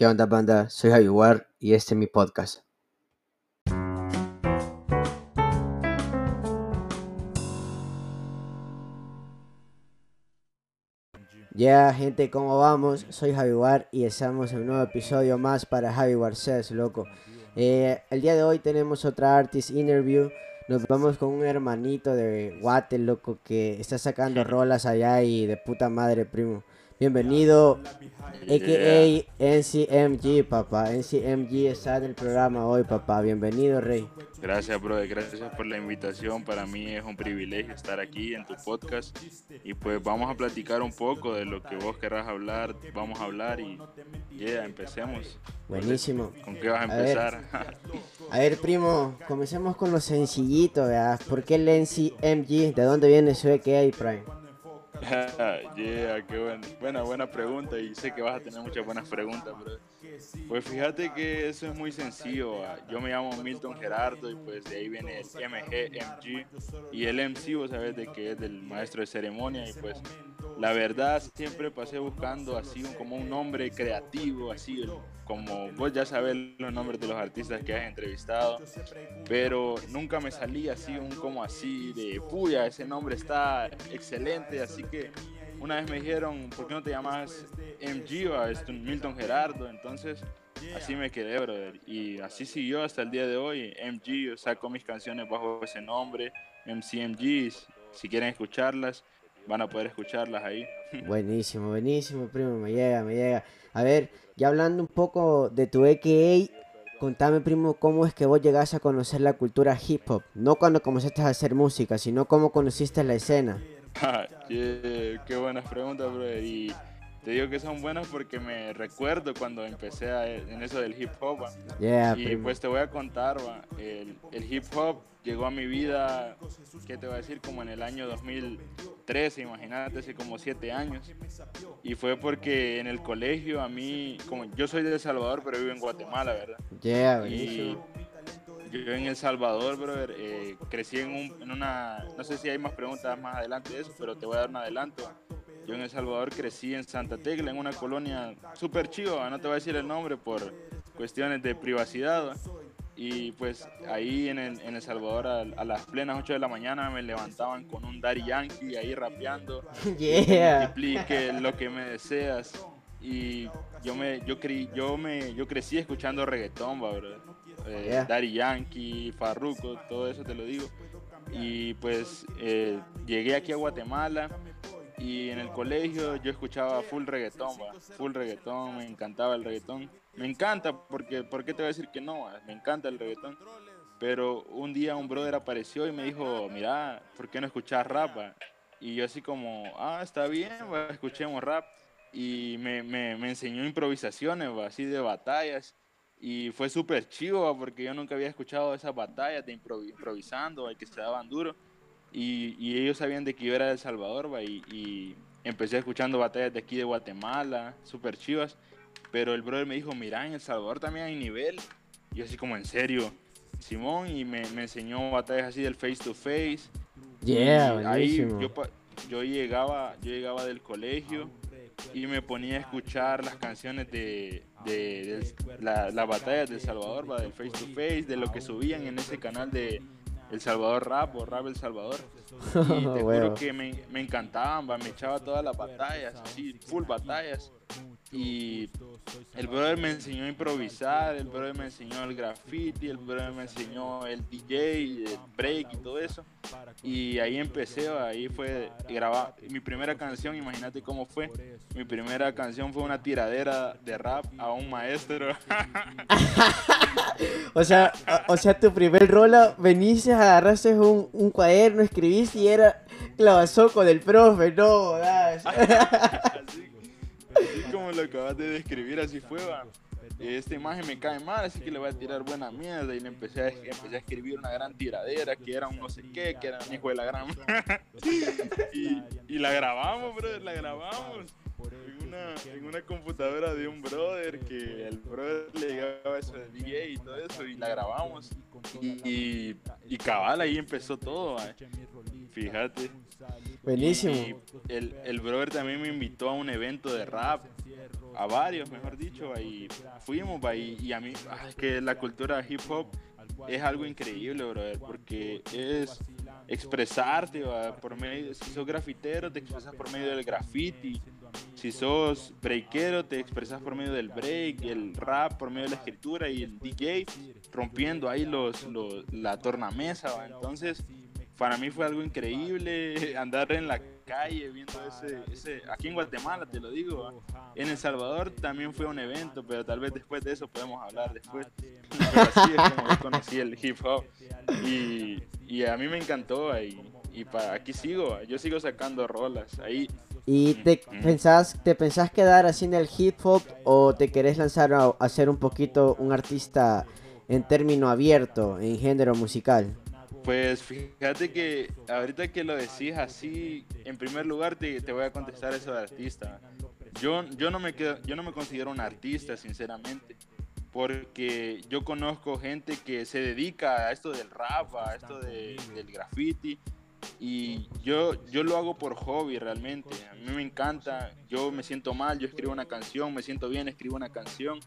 ¿Qué onda, banda? Soy War y este es mi podcast. Ya, gente, ¿cómo vamos? Soy Javi War y estamos en un nuevo episodio más para Javi War Says, loco. Eh, el día de hoy tenemos otra artist interview. Nos vamos con un hermanito de Guate, loco, que está sacando rolas allá y de puta madre, primo. Bienvenido, a.k.a. NCMG, papá. NCMG está en el programa hoy, papá. Bienvenido, Rey. Gracias, brother. Gracias por la invitación. Para mí es un privilegio estar aquí en tu podcast. Y pues vamos a platicar un poco de lo que vos querrás hablar. Vamos a hablar y ya, empecemos. Buenísimo. ¿Con qué vas a empezar? A ver, primo, comencemos con lo sencillito, ¿verdad? ¿Por qué el NCMG? ¿De dónde viene su AKA Prime? yeah, qué buena, buena, buena pregunta y sé que vas a tener muchas buenas preguntas, bro. Pues fíjate que eso es muy sencillo. Ah. Yo me llamo Milton Gerardo y pues de ahí viene el MG, y el MC, vos sabes de que es del maestro de ceremonia y pues la verdad siempre pasé buscando así como un nombre creativo, así como vos ya sabes los nombres de los artistas que has entrevistado, pero nunca me salía así un como así de puya, ese nombre está excelente, así que una vez me dijeron, ¿por qué no te llamas MG o Milton Gerardo? Entonces así me quedé, brother, y así siguió hasta el día de hoy, MG, yo saco mis canciones bajo ese nombre, MCMG, si quieren escucharlas van a poder escucharlas ahí. Buenísimo, buenísimo, primo, me llega, me llega. A ver, ya hablando un poco de tu AKA, contame, primo, cómo es que vos llegaste a conocer la cultura hip hop. No cuando comenzaste a hacer música, sino cómo conociste la escena. qué buenas preguntas, bro. Y te digo que son buenas porque me recuerdo cuando empecé en eso del hip hop. y pues te voy a contar, El, el, hip hop llegó a mi vida, ¿qué te voy a decir? Como en el año 2013, imagínate, hace como siete años. Y fue porque en el colegio a mí, como yo soy de El Salvador, pero vivo en Guatemala, ¿verdad? Yeah, y yo en El Salvador, brother, eh, crecí en, un, en una, no sé si hay más preguntas más adelante de eso, pero te voy a dar un adelanto yo en El Salvador crecí en Santa Tecla, en una colonia súper chiva, no te voy a decir el nombre por cuestiones de privacidad. Y pues ahí en El, en el Salvador a, las plenas 8 de la mañana me levantaban con un Daddy Yankee ahí rapeando. Yeah. Lo que me deseas. Y yo me, yo, yo me, yo crecí escuchando reggaetón, bro. Eh, Daddy Yankee, Farruko, todo eso te lo digo. Y pues eh, llegué aquí a Guatemala y en el colegio yo escuchaba full reggaetón, full reggaetón, me encantaba el reggaetón. Me encanta, porque, ¿por qué te voy a decir que no? Me encanta el reggaetón. Pero un día un brother apareció y me dijo, mira, ¿por qué no escuchas rap? Y yo así como, ah, está bien, escuchemos rap. Y me, me, me enseñó improvisaciones, así de batallas. Y fue súper chivo, porque yo nunca había escuchado esas batallas de improvisando, que se daban duro. Y, ellos sabían de que yo era de El Salvador, va, y, empecé escuchando batallas de aquí de Guatemala, súper chivas. Pero el brother me dijo, mira, en El Salvador también hay nivel. Y yo así como, ¿en serio? Simón, y me, enseñó batallas así del face to face. Yeah, ahí yo, yo, llegaba, yo llegaba del colegio y me ponía a escuchar las canciones de, de, la, las batallas de El Salvador, va, del face to face, de lo que subían en ese canal de el Salvador Rap o Rap El Salvador. Y te juro que me, me encantaban, me echaba todas las batallas, así, full batallas. Y el brother me enseñó a improvisar, el brother me enseñó el graffiti, el brother me enseñó el DJ, el break y todo eso. Y ahí empecé, ahí fue grabar mi primera canción, imagínate cómo fue. Mi primera canción fue una tiradera de rap a un maestro. o sea, o, sea, tu primer rola, veniste, agarraste un, un cuaderno, escribiste y era clavazoco del profe, no, Así como lo acabas de describir, así fue, va. Esta imagen me cae mal, así que le voy a tirar buena mierda. Y le empecé a, empecé a escribir una gran tiradera, que era un no sé qué, que era un hijo de la gran. y, y la grabamos, brother, la grabamos. En una, en una, computadora de un brother que el brother le llegaba eso de DJ y todo eso y la grabamos y, y, cabal ahí empezó todo Fíjate. Buenísimo. Y el, el brother también me invitó a un evento de rap a varios, mejor dicho, ahí fuimos, y, y a mí, ah, es que la cultura hip hop es algo increíble, brother, porque es expresarte por medio, si sos grafitero te expresas por medio del graffiti, si sos breakero te expresas por medio del break, el rap por medio de la escritura y el DJ rompiendo ahí los, la tornamesa, entonces para mí fue algo increíble andar en la calle viendo ese, ese, aquí en Guatemala te lo digo, en El Salvador también fue un evento, pero tal vez después de eso podemos hablar después. Pero así es como yo conocí el hip hop y, y a mí me encantó y, y para aquí sigo, yo sigo sacando rolas ahí. ¿Y te pensás, te pensás quedar así en el hip hop o te querés lanzar a, a ser un poquito un artista en término abierto, en género musical? Pues fíjate que ahorita que lo decís así, en primer lugar te, te voy a contestar eso de artista. Yo, yo, no me quedo, yo no me considero un artista, sinceramente, porque yo conozco gente que se dedica a esto del rap, a esto de, del graffiti, y yo, yo lo hago por hobby realmente. A mí me encanta, yo me siento mal, yo escribo una canción, me siento bien, escribo una canción,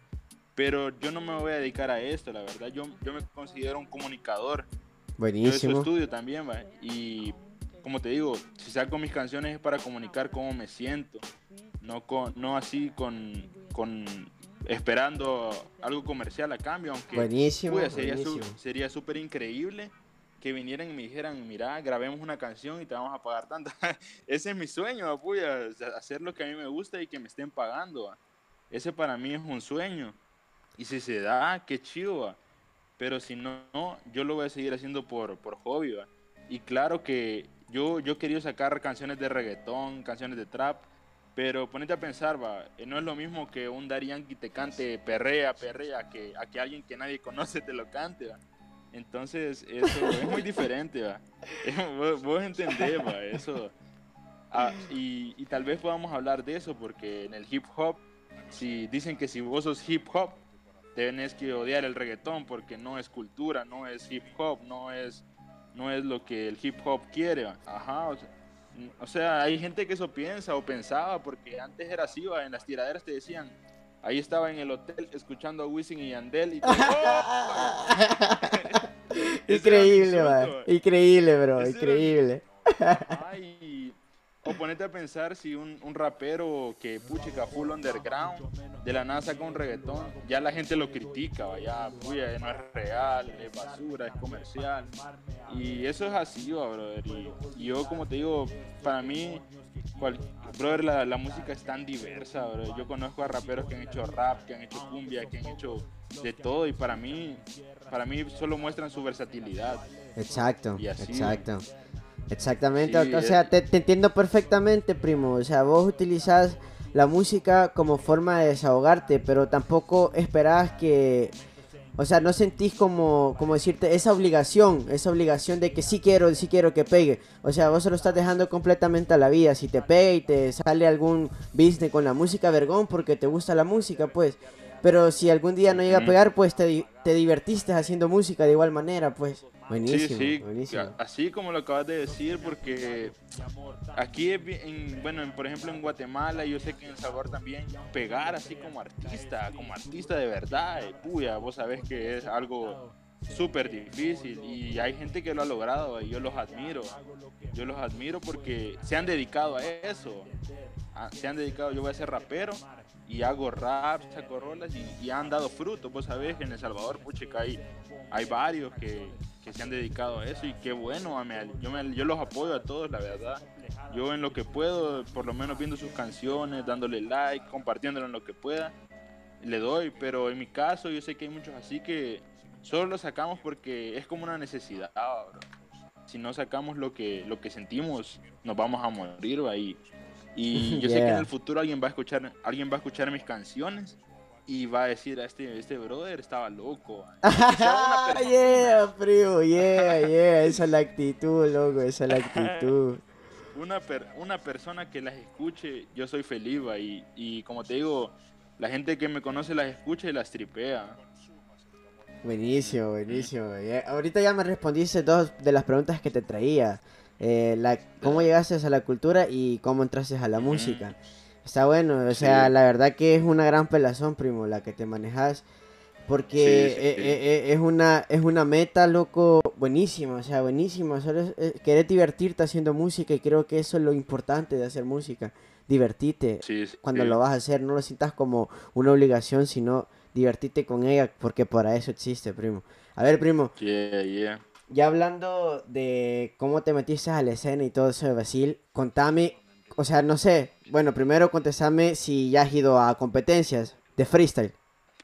pero yo no me voy a dedicar a esto, la verdad. Yo, yo me considero un comunicador Buenísimo. Yo estudio también, ¿va? Y como te digo, si saco mis canciones es para comunicar cómo me siento, no, con, no así con, con esperando algo comercial a cambio, aunque buenísimo, sería súper increíble que vinieran y me dijeran, mira, grabemos una canción y te vamos a pagar tanto. Ese es mi sueño, apuya, hacer lo que a mí me gusta y que me estén pagando. Ese para mí es un sueño. Y si se da, qué chido. Pero si no, yo lo voy a seguir haciendo por, por hobby, Y claro que yo, yo quería sacar canciones de reggaetón, canciones de trap, pero ponete a pensar, va, eh, no es lo mismo que un Daddy Yankee te cante perrea, perrea, que a que alguien que nadie conoce te lo cante, va. Entonces, eso es muy diferente, va. Vos, entendés, va, eso. Ah, y, y tal vez podamos hablar de eso, porque en el hip hop, si dicen que si vos sos hip hop, tenés que odiar el reggaetón porque no es cultura, no es hip hop, no es, no es lo que el hip hop quiere. Ajá, o sea, hay gente que eso piensa o pensaba porque antes era así, en las tiraderas te decían, ahí estaba en el hotel escuchando a Wisin y Yandel y increíble, increíble, bro, increíble. Ay, o ponete a pensar si un, un rapero que puchica full underground, de la nada saca un reggaetón, ya la gente lo critica, vaya, puya, no es real, es basura, es comercial. Y eso es así, brother. Y, yo, como te digo, para mí, brother, la, la, música es tan diversa, brother. Yo conozco a raperos que han hecho rap, que han hecho cumbia, que han hecho de todo. Y para mí, para mí solo muestran su versatilidad. Exacto, exacto. Exactamente, o sea, te, entiendo perfectamente, primo. O sea, vos utilizás la música como forma de desahogarte, pero tampoco esperás que, o sea, no sentís como, como decirte esa obligación, esa obligación de que sí quiero, sí quiero que pegue. O sea, vos se lo estás dejando completamente a la vida. Si te pega y te sale algún business con la música, vergón, porque te gusta la música, pues. Pero si algún día no llega a pegar, pues te, te divertiste haciendo música de igual manera, pues. Buenísimo, sí, buenísimo. así como lo acabas de decir, porque aquí, en, bueno, por ejemplo en Guatemala, yo sé que en El Salvador también, pegar así como artista, como artista de verdad, eh, puya, vos sabés que es algo súper difícil y hay gente que lo ha logrado y yo los admiro. Yo los admiro porque se han dedicado a eso. Ah, se han dedicado, yo voy a ser rapero y hago rap, saco rolas y, han dado fruto. Vos sabés que en El Salvador, pucha, hay, hay varios que, que se han dedicado a eso y qué bueno, yo, me, yo los apoyo a todos, la verdad. Yo en lo que puedo, por lo menos viendo sus canciones, dándole like, compartiéndolo en lo que pueda, le doy, pero en mi caso yo sé que hay muchos así que solo lo sacamos porque es como una necesidad. Si no sacamos lo que, lo que sentimos, nos vamos a morir ahí. Y yo sé que en el futuro alguien va a escuchar, alguien va a escuchar mis canciones y va a decir a este, este brother estaba loco. yeah, primo, yeah, yeah, esa es la actitud, loco, esa es la actitud. una, una persona que las escuche, yo soy feliz, y, y como te digo, la gente que me conoce las escucha y las tripea. Buenísimo, buenísimo. Ahorita ya me respondiste dos de las preguntas que te traía. Eh, la, ¿Cómo llegaste a la cultura y cómo entraste a la música? Está bueno, o sea, la verdad que es una gran pelazón, primo, la que te manejas. Porque eh, eh, eh, es, una, es una meta, loco, buenísima, o sea, buenísima. Solo querer divertirte haciendo música y creo que eso es lo importante de hacer música. Divertirte cuando lo vas a hacer, no lo sientas como una obligación, sino divertirte con ella, porque para eso existe, primo. A ver, primo. Ya hablando de cómo te metiste a la escena y todo eso de Basil, contame, o sea, no sé, bueno, primero contestame si ya has ido a competencias de freestyle.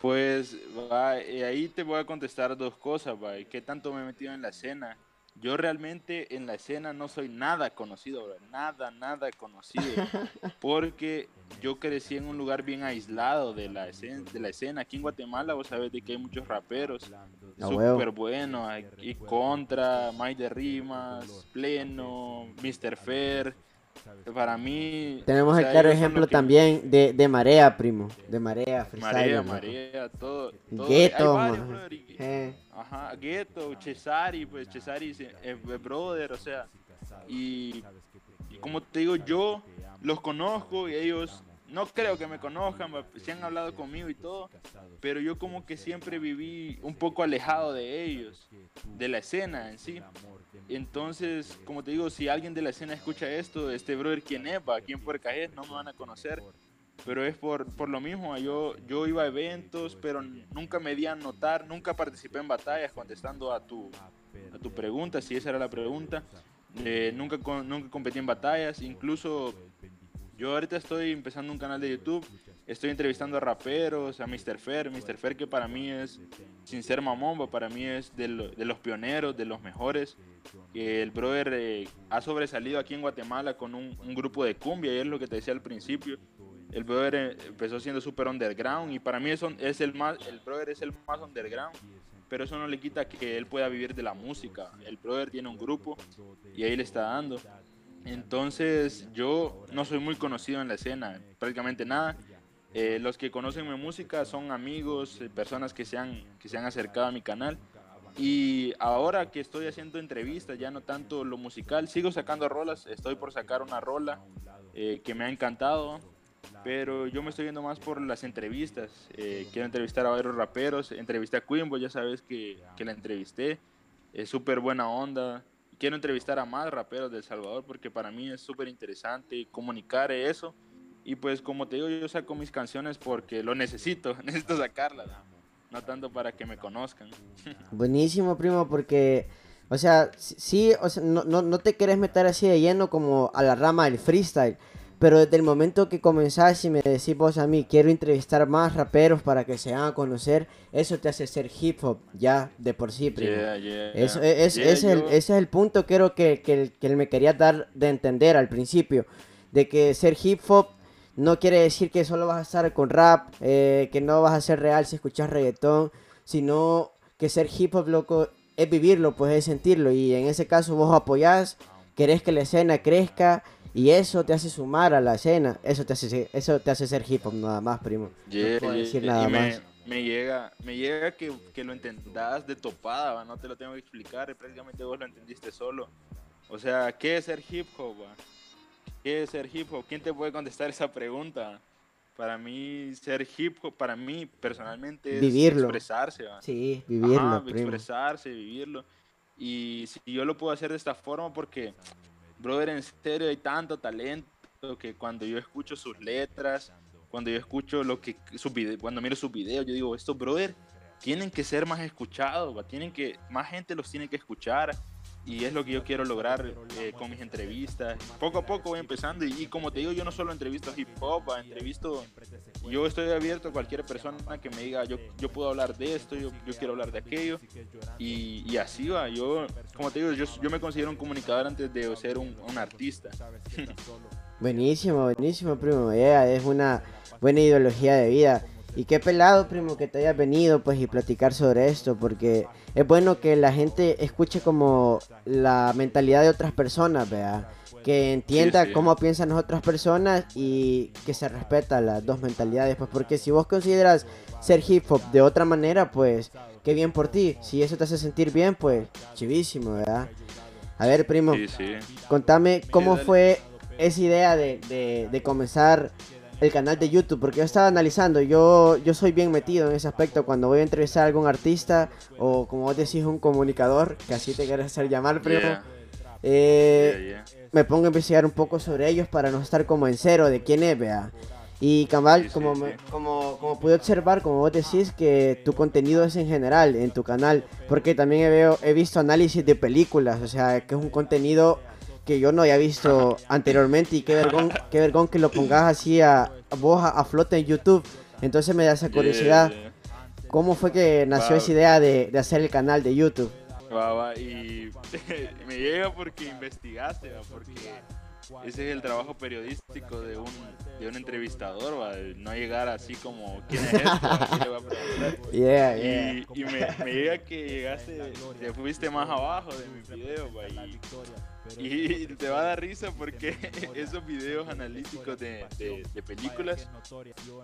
Pues va, ahí te voy a contestar dos cosas, va. ¿Qué tanto me he metido en la escena? Yo realmente en la escena no soy nada conocido, bro. nada, nada conocido. Porque yo crecí en un lugar bien aislado de la escena. De la escena. Aquí en Guatemala vos sabés de que hay muchos raperos súper buenos. Y Contra, Mike de Rimas, Pleno, Mr. Fair para mí. Tenemos el claro ejemplo también de, de, Marea, primo. De Marea, Marea, Marea, todo. todo. Gueto, eh. Ajá, Gueto, Cesari, pues Cesari es, brother, o sea. Y, y como te digo, yo los conozco y ellos no creo que me conozcan, si han hablado conmigo y todo, pero yo como que siempre viví un poco alejado de ellos, de la escena en sí. Entonces, como te digo, si alguien de la escena escucha esto, este brother, ¿quién es? ¿A quién por caer? No me van a conocer. Pero es por, por lo mismo, yo, yo iba a eventos, pero nunca me di a notar, nunca participé en batallas contestando a tu, a tu pregunta, si esa era la pregunta. Eh, nunca, nunca competí en batallas, incluso yo ahorita estoy empezando un canal de YouTube, estoy entrevistando a raperos, a Mr. Fer, Mr. Fer que para mí es, sin ser mamón, para mí es de, los pioneros, de los mejores. El brother eh, ha sobresalido aquí en Guatemala con un, grupo de cumbia, y es lo que te decía al principio. El brother eh, empezó siendo súper underground y para mí eso es el más, el brother es el más underground pero eso no le quita que él pueda vivir de la música. El brother tiene un grupo y ahí le está dando. Entonces yo no soy muy conocido en la escena, prácticamente nada. Eh, los que conocen mi música son amigos, eh, personas que se, han, que se han acercado a mi canal. Y ahora que estoy haciendo entrevistas, ya no tanto lo musical, sigo sacando rolas, estoy por sacar una rola eh, que me ha encantado, pero yo me estoy yendo más por las entrevistas. quiero entrevistar a varios raperos, entrevisté a Quimbo, ya sabes que, que la entrevisté, es súper buena onda, quiero entrevistar a más raperos de El Salvador porque para mí es súper interesante comunicar eso. Y pues como te digo, yo saco mis canciones porque lo necesito, necesito sacarlas, no tanto para que me conozcan. Buenísimo, primo, porque, o sea, sí, o sea, no, no, no te querés meter así de lleno como a la rama del freestyle pero desde el momento que comenzás y me decís vos a mí, quiero entrevistar más raperos para que se hagan a conocer, eso te hace ser hip hop ya de por sí, primo. eso, es, ese es el punto creo que, que, que él me quería dar de entender al principio. De que ser hip hop no quiere decir que solo vas a estar con rap, eh, que no vas a ser real si escuchas reggaetón, sino que ser hip hop, loco, es vivirlo, pues es sentirlo. Y en ese caso vos apoyás, querés que la escena crezca y eso te hace sumar a la escena, eso te hace, eso te hace ser hip hop nada más, primo. no puedo decir nada más. Me, llega, me llega que, que lo entendas de topada, no te lo tengo que explicar, prácticamente vos lo entendiste solo. O sea, ¿qué es ser hip hop? ¿Qué es ser hip hop? ¿Quién te puede contestar esa pregunta? Para mí, ser hip hop, para mí personalmente es vivirlo. expresarse. Sí, vivirlo. expresarse, vivirlo. Y si yo lo puedo hacer de esta forma, porque brother, en serio hay tanto talento que cuando yo escucho sus letras, cuando yo escucho lo que sus cuando miro sus videos, yo digo, estos brother tienen que ser más escuchados, tienen que más gente los tiene que escuchar y es lo que yo quiero lograr eh, con mis entrevistas. Poco a poco voy empezando y, como te digo, yo no solo entrevisto hip hop, entrevisto, yo estoy abierto a cualquier persona que me diga, yo, yo puedo hablar de esto, yo, yo quiero hablar de aquello y, y, así va. Yo, como te digo, yo, yo me considero un comunicador antes de ser un, un artista. buenísimo, buenísimo, primo. es una buena ideología de vida. Y qué pelado, primo, que te hayas venido pues y platicar sobre esto, porque es bueno que la gente escuche como la mentalidad de otras personas, vea, que entienda cómo piensan las otras personas y que se respeta las dos mentalidades, pues porque si vos consideras ser hip hop de otra manera, pues qué bien por ti, si eso te hace sentir bien, pues chivísimo, ¿verdad? A ver, primo, contame cómo fue esa idea de, de, de comenzar el canal de YouTube, porque yo estaba analizando, yo, yo soy bien metido en ese aspecto cuando voy a entrevistar a algún artista o como vos decís un comunicador, que así te quieres hacer llamar, primo. Eh, me pongo a investigar un poco sobre ellos para no estar como en cero de quién es, vea. Y Cabal, como, como, como pude observar, como vos decís, que tu contenido es en general en tu canal, porque también he, veo, he visto análisis de películas, o sea, que es un contenido que yo no había visto anteriormente y qué vergón, qué vergón que lo pongas así a, vos a, flote en YouTube. Entonces me da esa curiosidad. ¿Cómo fue que nació esa idea de, de, hacer el canal de YouTube? y me llega porque investigaste, porque ese es el trabajo periodístico de un, de un entrevistador, no llegar así como, ¿quién es este? Y, me, me, llega que llegaste, te fuiste más abajo de mi video, y, te va a dar risa porque esos videos analíticos de, de, películas,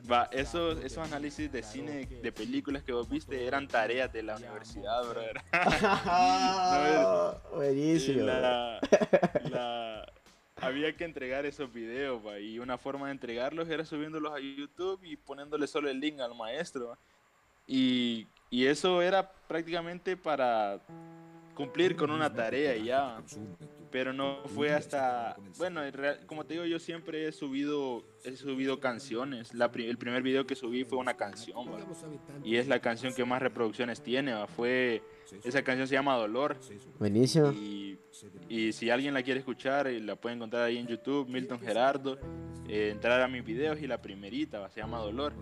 va, esos, esos análisis de cine, de películas que vos viste, eran tareas de la universidad, brother. Buenísimo. La, la, había que entregar esos videos, y una forma de entregarlos era subiéndolos a YouTube y poniéndole solo el link al maestro. Y, y eso era prácticamente para cumplir con una tarea y ya. Pero no fue hasta, bueno, como te digo, yo siempre he subido, he subido canciones. La, el primer video que subí fue una canción, y es la canción que más reproducciones tiene. Fue esa canción se llama Dolor. Buenísimo. Y, y, si alguien la quiere escuchar, eh, la puede encontrar ahí en YouTube, Milton Gerardo. Eh, entrar a mis videos y la primerita se llama Dolor.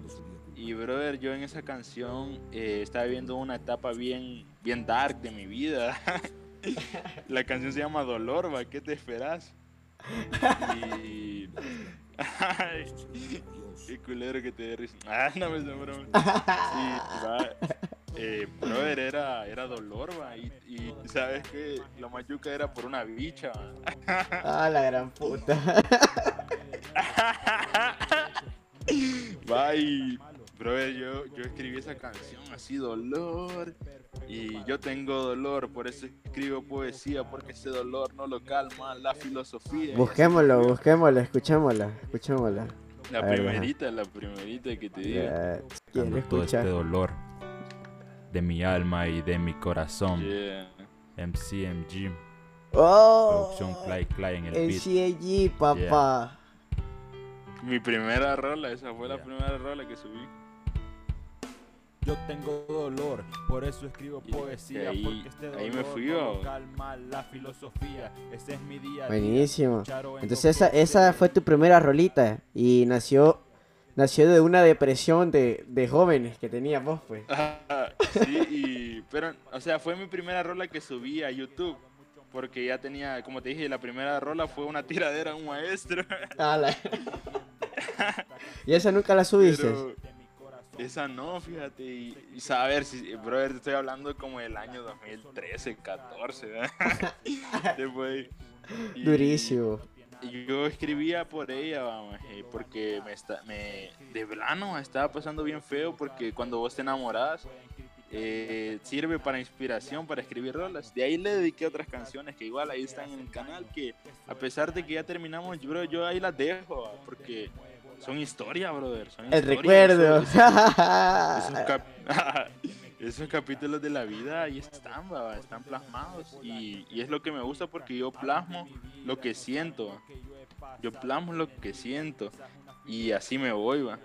Y brother, yo en esa canción eh, estaba viendo una etapa bien, bien dark de mi vida. la canción se llama Dolor, ¿va? ¿Qué te esperas? Y. Ay, qué culero que te dé. Ah, no me broma. Y va eh, brother, era, era dolor, va, y, y, sabes que la mayuca era por una bicha. Ah, la gran puta. va, y, brother, yo, yo escribí esa canción así, dolor, y yo tengo dolor, por eso escribo poesía, porque ese dolor no lo calma la filosofía. Busquémoslo, busquémoslo, escuchémosla, escuchémosla. La primerita, la primerita que te digo. ¿Quién todo este dolor de mi alma y de mi corazón. MCMG. Oh, Producción Clay Clay en el MCMG, papá. Mi primera rola, esa fue la primera rola que subí. Yo tengo dolor, por eso escribo poesía. Ahí, porque este dolor ahí me fui yo. calma la filosofía. Ese es mi día. Buenísimo. Entonces esa, esa fue tu primera rolita y nació nació de una depresión de, de jóvenes que tenía vos, pues. sí, y, pero, o sea, fue mi primera rola que subí a YouTube. Porque ya tenía, como te dije, la primera rola fue una tiradera a un maestro. ¿Y esa nunca la subiste? Esa no, fíjate. Y, saber si, brother, te estoy hablando como del año 2013, 14, Después, Durísimo yo escribía por ella, vamos, eh, porque me, está, me de plano estaba pasando bien feo porque cuando vos te enamorás eh, sirve para inspiración, para escribir rolas. De ahí le dediqué otras canciones que igual ahí están en el canal que a pesar de que ya terminamos, bro, yo ahí las dejo porque son historia, brother. Son el recuerdo. esos capítulos de la vida ahí están, están plasmados y, es lo que me gusta porque yo plasmo lo que siento, yo plasmo lo que siento y así me voy, va.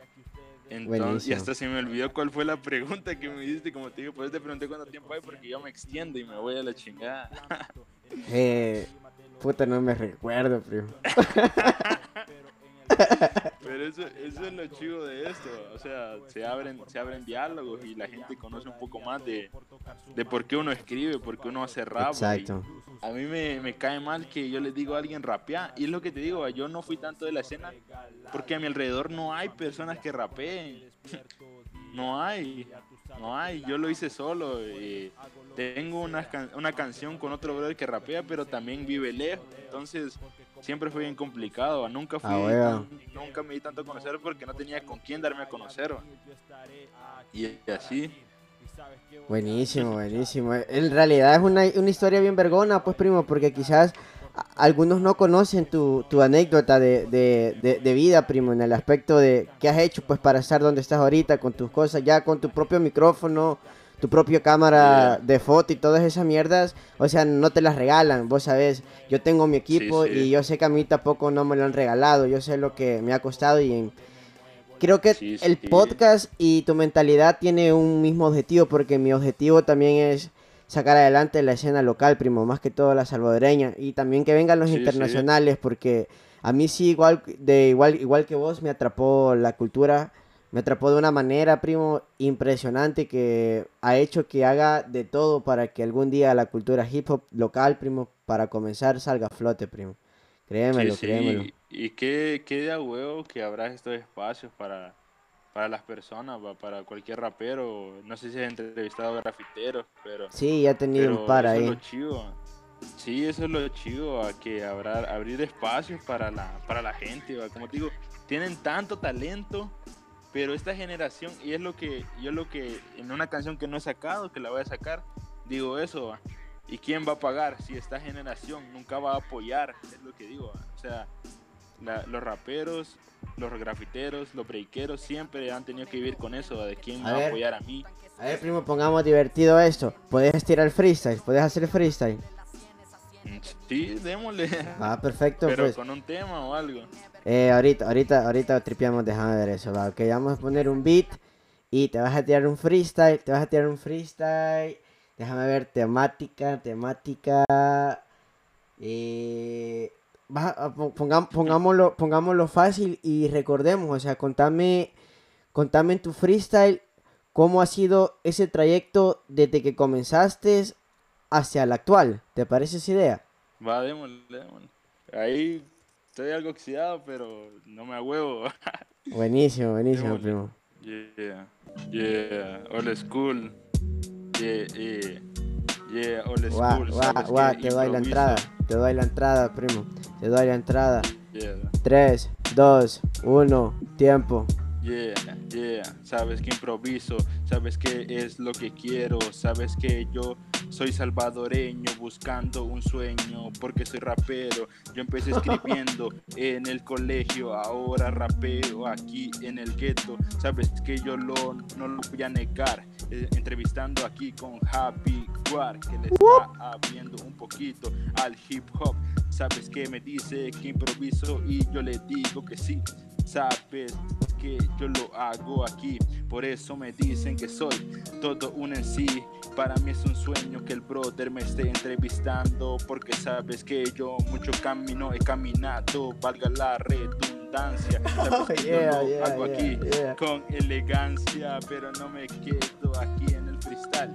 Entonces, y hasta se me olvidó cuál fue la pregunta que me hiciste, como te digo, pues te pregunté cuánto tiempo hay porque yo me extiendo y me voy a la chingada. eh, puta, no me recuerdo, primo. Pero eso, eso es lo chido de esto, o sea, se abren, se abren diálogos y la gente conoce un poco más de, de por qué uno escribe, por qué uno hace rap. Exacto. A mí me, me, cae mal que yo le digo a alguien rapea, y es lo que te digo, yo no fui tanto de la escena porque a mi alrededor no hay personas que rapeen. No hay, no hay, yo lo hice solo. Eh, tengo una, una canción con otro brother que rapea, pero también vive lejos. Entonces, siempre fue bien complicado. Nunca fui, ah, nunca me di tanto a conocer porque no tenía con quién darme a conocer. Y así. Buenísimo, buenísimo. En realidad es una, una historia bien vergona, pues primo, porque quizás algunos no conocen tu, tu anécdota de, de, de, vida, primo, en el aspecto de qué has hecho pues para estar donde estás ahorita con tus cosas, ya con tu propio micrófono, tu propia cámara de foto y todas esas mierdas, o sea, no te las regalan, vos sabés, yo tengo mi equipo y yo sé que a mí tampoco no me lo han regalado, yo sé lo que me ha costado y creo que el podcast y tu mentalidad tiene un mismo objetivo porque mi objetivo también es sacar adelante la escena local, primo, más que todo la salvadoreña y también que vengan los internacionales porque a mí sí igual de igual igual que vos me atrapó la cultura me atrapó de una manera, primo, impresionante que ha hecho que haga de todo para que algún día la cultura hip hop local, primo, para comenzar salga a flote, primo. Créemelo, sí, créemelo. Y qué, qué de huevo que habrá estos espacios para, para las personas, para cualquier rapero. No sé si has entrevistado a grafiteros, pero... Sí, ya he tenido un par ahí. Eso es lo chivo. Sí, eso es lo chivo, a que habrá, abrir espacios para la, para la gente. Como te digo, tienen tanto talento pero esta generación, y es lo que yo lo que en una canción que no he sacado, que la voy a sacar, digo eso, ¿y quién va a pagar si esta generación nunca va a apoyar? Es lo que digo, o sea, los raperos, los grafiteros, los breakeros siempre han tenido que vivir con eso, de quién va a apoyar a mí. A ver, primo, pongamos divertido esto. Puedes tirar freestyle, puedes hacer freestyle. Sí, démosle. Ah, perfecto. Pero pues. con un tema o algo. Eh, ahorita, ahorita, ahorita tripiamos, déjame ver eso, va. Ok, vamos a poner un beat y te vas a tirar un freestyle, te vas a tirar un freestyle. Déjame ver, temática, temática. Eh, pongámoslo, pongámoslo fácil y recordemos, o sea, contame, contame en tu freestyle cómo ha sido ese trayecto desde que comenzaste hacia el actual. ¿Te parece esa idea? Va, démosle, démosle. Ahí estoy algo oxidado, pero no me huevo. buenísimo, buenísimo, primo. Yeah, yeah, old school. Yeah, yeah, yeah, old school. Guau, guau, te doy la entrada, te doy la entrada, primo. Te doy la entrada. Yeah. 3, 2, 1, tiempo. Yeah, yeah, sabes que improviso, sabes que es lo que quiero, sabes que yo soy salvadoreño buscando un sueño porque soy rapero. Yo empecé escribiendo en el colegio, ahora rapeo aquí en el gueto. Sabes que yo lo, no lo voy a negar. Eh, entrevistando aquí con Happy Guar, que le está abriendo un poquito al hip hop. Sabes que me dice que improviso y yo le digo que sí. Sabes que yo lo hago aquí, por eso me dicen que soy todo un en sí. Para mí es un sueño que el brother me esté entrevistando, porque sabes que yo mucho camino he caminado, valga la redundancia. Que yo lo hago aquí con elegancia, pero no me quedo aquí en el freestyle.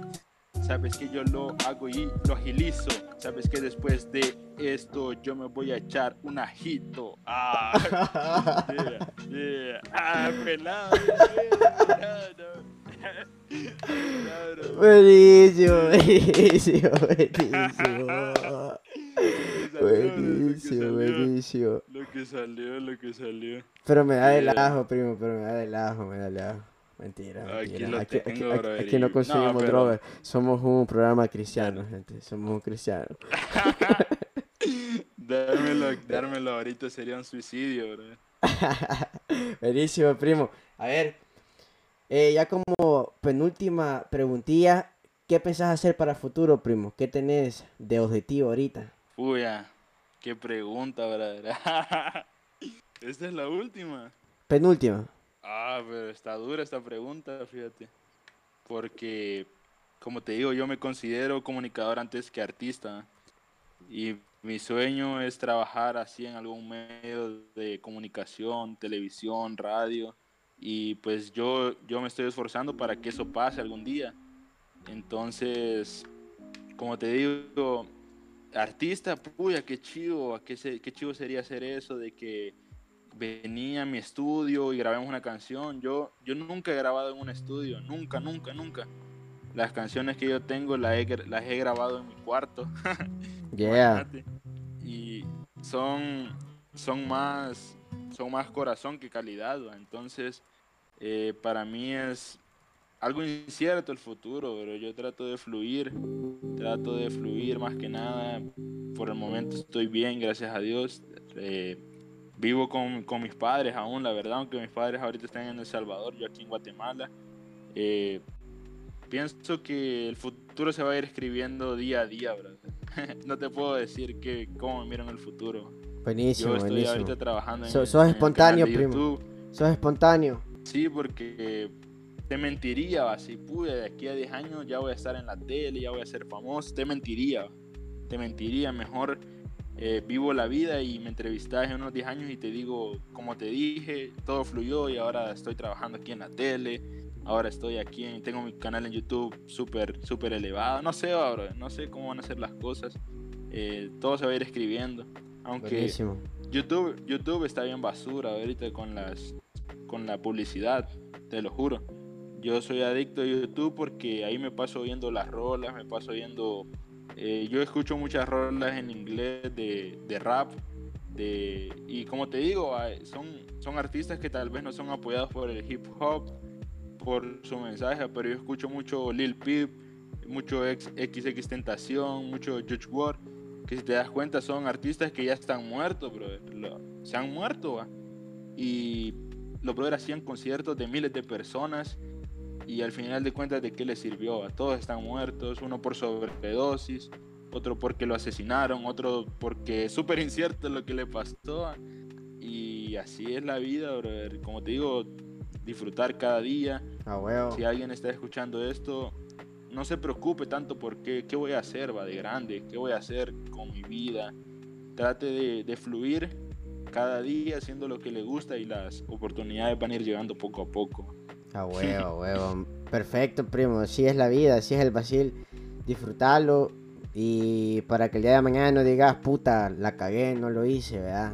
Sabes que yo lo hago y lo agilizo. Sabes que después de esto yo me voy a echar un ajito. Ah, yeah, yeah. ah pelado. Buenísimo, buenísimo, buenísimo. buenísimo, buenísimo. Lo que salió, lo que salió. Pero me da el ajo, primo, pero me da el ajo, me da el ajo. Mentira, mentira. Aquí, aquí, no consumimos drogas. Somos un programa cristiano, gente. Somos un cristiano. dármelo, dármelo ahorita sería un suicidio, bro. Buenísimo, primo. A ver, eh, ya como penúltima preguntilla, ¿qué pensás hacer para el futuro, primo? ¿Qué tenés de objetivo ahorita? Uy, qué pregunta, verdad. Esta es la última. Penúltima. Ah, pero está dura esta pregunta, fíjate. Porque, como te digo, yo me considero comunicador antes que artista. Y mi sueño es trabajar así en algún medio de comunicación, televisión, radio. Y pues yo, yo me estoy esforzando para que eso pase algún día. Entonces, como te digo, artista, puya, qué chivo, qué, qué chivo sería hacer eso de que venía a mi estudio y grabamos una canción. Yo, yo nunca he grabado en un estudio, nunca, nunca, nunca. Las canciones que yo tengo las he, las he grabado en mi cuarto. yeah. y son, son, más, son más corazón que calidad. Entonces, eh, para mí es algo incierto el futuro, pero yo trato de fluir, trato de fluir más que nada. Por el momento estoy bien, gracias a Dios. Eh, vivo con, con, mis padres aún, la verdad, aunque mis padres ahorita están en El Salvador, yo aquí en Guatemala. Eh, pienso que el futuro se va a ir escribiendo día a día, bro. no te puedo decir que cómo me miro en el futuro. Buenísimo, Yo estoy buenísimo. ahorita trabajando en, sos en espontáneo, el primo. Sos espontáneo. Sí, porque te mentiría, va, si pude, de aquí a 10 años ya voy a estar en la tele, ya voy a ser famoso, te mentiría, te mentiría, mejor eh, vivo la vida y me entrevistas en unos 10 años y te digo, como te dije, todo fluyó y ahora estoy trabajando aquí en la tele, ahora estoy aquí, en, tengo mi canal en YouTube súper, súper elevado, no sé, ahora, no sé cómo van a ser las cosas, eh, todo se va a ir escribiendo, aunque Buenísimo. YouTube, YouTube está bien basura ahorita con las con la publicidad, te lo juro. Yo soy adicto a YouTube porque ahí me paso viendo las rolas, me paso viendo... eh, yo escucho muchas rolas en inglés de, de rap, de, y como te digo, ah, son, son artistas que tal vez no son apoyados por el hip hop, por su mensaje, pero yo escucho mucho Lil Peep, mucho XX Tentación, mucho Judge Ward, que si te das cuenta son artistas que ya están muertos, bro. Se han muerto, ¿va? Y los brothers hacían conciertos de miles de personas y al final de cuentas de qué les sirvió, ¿va? Todos están muertos, uno por sobredosis, otro porque lo asesinaron, otro porque es súper incierto lo que le pasó. Y así es la vida, brother. Como te digo, disfrutar cada día. A huevo. Si alguien está escuchando esto, no se preocupe tanto por qué, qué voy a hacer va de grande, qué voy a hacer con mi vida. Trate de, de fluir cada día haciendo lo que le gusta y las oportunidades van a ir llegando poco a poco. A huevo, huevo. Perfecto, primo. Así es la vida, así es el vacil. Disfrutarlo y para que el día de mañana no digas, puta, la cagué, no lo hice, ¿verdad?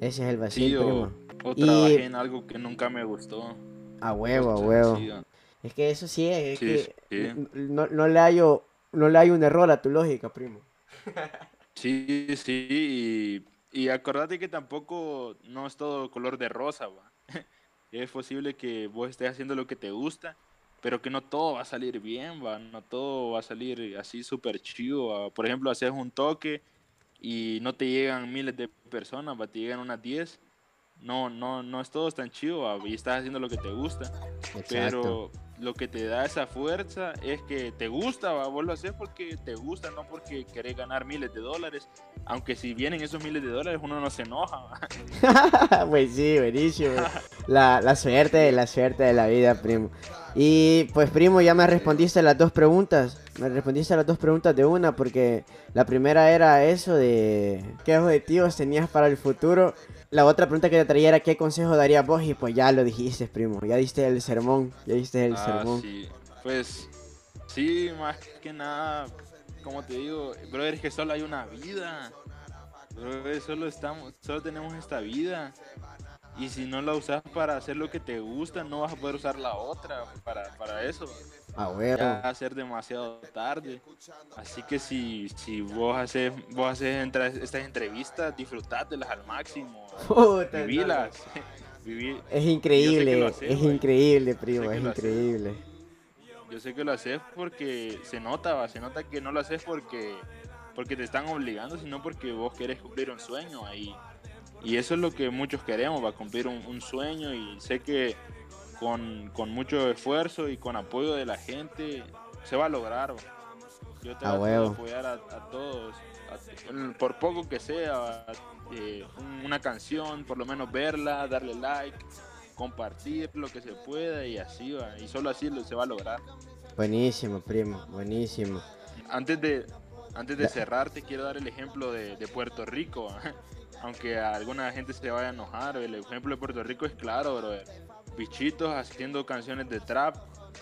Ese es el vacil, Sí, primo. o Y- trabajé en algo que nunca me gustó. A huevo, a cosas huevo. ¿va? Es que eso sí es, es Sí, que sí. No, no le hallo, no le hay un error a tu lógica, primo. Sí, sí, y, y acordate que tampoco no es todo color de rosa, va. Es posible que vos estés haciendo lo que te gusta, pero que no todo va a salir bien, va. No todo va a salir así súper chido, va. Por ejemplo, haces un toque y no te llegan miles de personas, va, te llegan unas 10. No, no, no es todo tan chido, va, y estás haciendo lo que te gusta. Exacto. Pero lo que te da esa fuerza es que te gusta, ¿va? vos lo porque te gusta, no porque querés ganar miles de dólares. Aunque si vienen esos miles de dólares, uno no se enoja. pues sí, buenísimo. La, la suerte, la suerte de la vida, primo. Y pues, primo, ya me respondiste las dos preguntas. Me respondiste las dos preguntas de una, porque la primera era eso de qué objetivos tenías para el futuro. La otra pregunta que te traía era qué consejo darías vos, y pues ya lo dijiste, primo. Ya diste el sermón, ya diste el Ah, sermón. sí. Pues sí, más que nada, como te digo, brother, es que solo hay una vida. Brother, solo estamos, solo tenemos esta vida. Y si no la usas para hacer lo que te gusta, no vas a poder usar la otra para, para eso. A huevo. ya va a ser demasiado tarde. Así que si, si vos haces, vos haces entra- estas entrevistas, disfrutátelas al máximo. Puta, Vivilas. Es increíble, haces, es güey. increíble, primo, es haces. increíble. Yo sé que lo haces porque se nota, va, se nota que no lo haces porque, porque te están obligando, sino porque vos querés cumplir un sueño ahí. Y eso es lo que muchos queremos, va, cumplir un, un sueño y sé que con, con mucho esfuerzo y con apoyo de la gente se va a lograr. Yo trato de huevo. apoyar a, a todos, a- por poco que sea, eh, un- una canción, por lo menos verla, darle like, compartir lo que se pueda y así va. Y solo así se va a lograr. Buenísimo, primo, buenísimo. Antes de, antes de cerrar, te quiero dar el ejemplo de, de Puerto Rico. Aunque a alguna gente se vaya a enojar, el ejemplo de Puerto Rico es claro, brother. Bichitos haciendo canciones de trap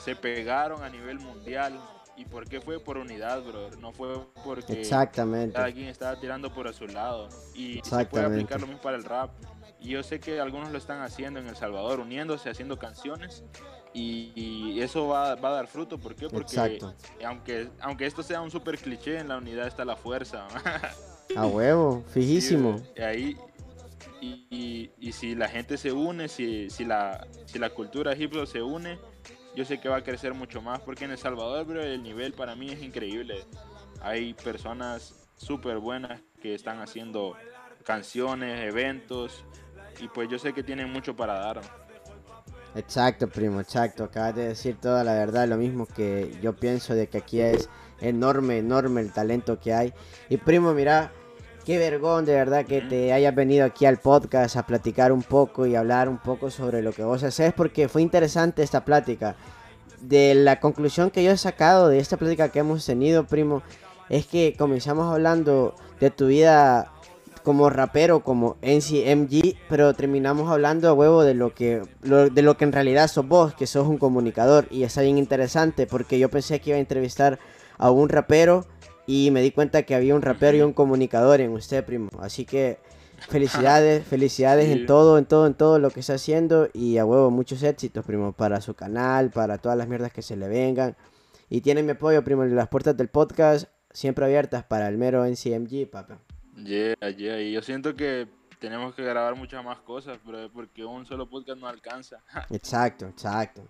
se pegaron a nivel mundial. ¿Y por qué fue? Por unidad, brother. No fue porque Exactamente. cada quien estaba tirando por a su lado. Y se puede aplicar lo mismo para el rap. Y yo sé que algunos lo están haciendo en El Salvador, uniéndose, haciendo canciones. Y, y eso va, va a dar fruto. ¿Por qué? Porque Exacto. aunque, aunque esto sea un super cliché, en la unidad está la fuerza. A huevo, fijísimo. Ahí, y, si la gente se une, si, la, cultura hop se une, yo sé que va a crecer mucho más porque en El Salvador, bro, el nivel para mí es increíble. Hay personas súper buenas que están haciendo canciones, eventos y pues yo sé que tienen mucho para dar. Exacto, primo, exacto. Acabas de decir toda la verdad, lo mismo que yo pienso de que aquí es enorme, enorme el talento que hay. Y primo, mira, qué vergón de verdad que te hayas venido aquí al podcast a platicar un poco y hablar un poco sobre lo que vos haces, porque fue interesante esta plática. De la conclusión que yo he sacado de esta plática que hemos tenido, primo, es que comenzamos hablando de tu vida como rapero, como NCMG, pero terminamos hablando a huevo de lo que de lo que en realidad sos vos, que sos un comunicador y está bien interesante porque yo pensé que iba a entrevistar a un rapero y me di cuenta que había un rapero y un comunicador en usted, primo. Así que felicidades, felicidades en todo, en todo, en todo lo que está haciendo y a huevo muchos éxitos, primo, para su canal, para todas las mierdas que se le vengan. Y tienen mi apoyo, primo, las puertas del podcast siempre abiertas para el mero NCMG, papá. Yeah, yeah, y yo siento que tenemos que grabar muchas más cosas, porque un solo podcast no alcanza. exacto, exacto.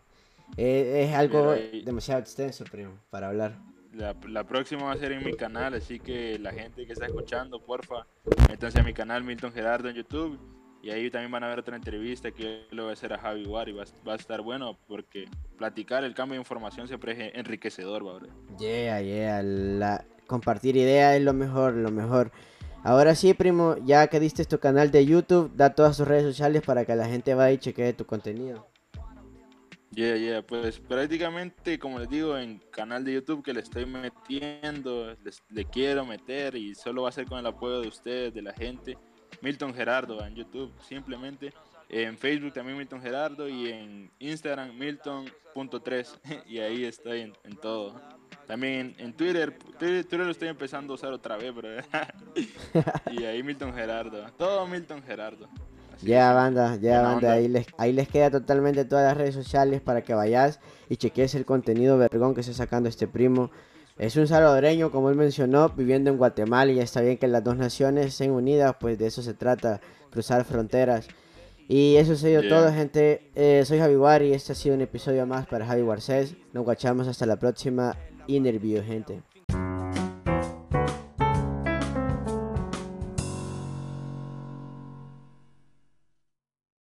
Es, algo demasiado extenso, primo, para hablar. La, próxima va a ser en mi canal, así que la gente que está escuchando, porfa, métanse a mi canal Milton Gerardo en YouTube. Y ahí también van a ver otra entrevista que lo voy a hacer a Javi War y va, a estar bueno porque platicar el cambio de información siempre es enriquecedor, ¿va? Yeah, yeah, la, compartir ideas es lo mejor, lo mejor. Ahora sí, primo, ya que diste tu canal de YouTube, da todas tus redes sociales para que la gente vaya y chequee tu contenido. Yeah, yeah, pues prácticamente, como les digo, en canal de YouTube que le estoy metiendo, le quiero meter y solo va a ser con el apoyo de ustedes, de la gente. Milton Gerardo en YouTube, simplemente. En Facebook también Milton Gerardo y en Instagram Milton.3 y ahí estoy en, todo. También en Twitter, Twitter, lo estoy empezando a usar otra vez, bro. y ahí Milton Gerardo. Todo Milton Gerardo. Ya, banda, ya, banda. Ahí les, ahí les queda totalmente todas las redes sociales para que vayas y cheques el contenido vergón que está sacando este primo. Es un salvadoreño, como él mencionó, viviendo en Guatemala y ya está bien que las dos naciones estén unidas, pues de eso se trata, cruzar fronteras. Y eso ha sido todo, gente. Eh, soy Javi War y este ha sido un episodio más para Javi Warcés. Nos guachamos hasta la próxima interview, gente.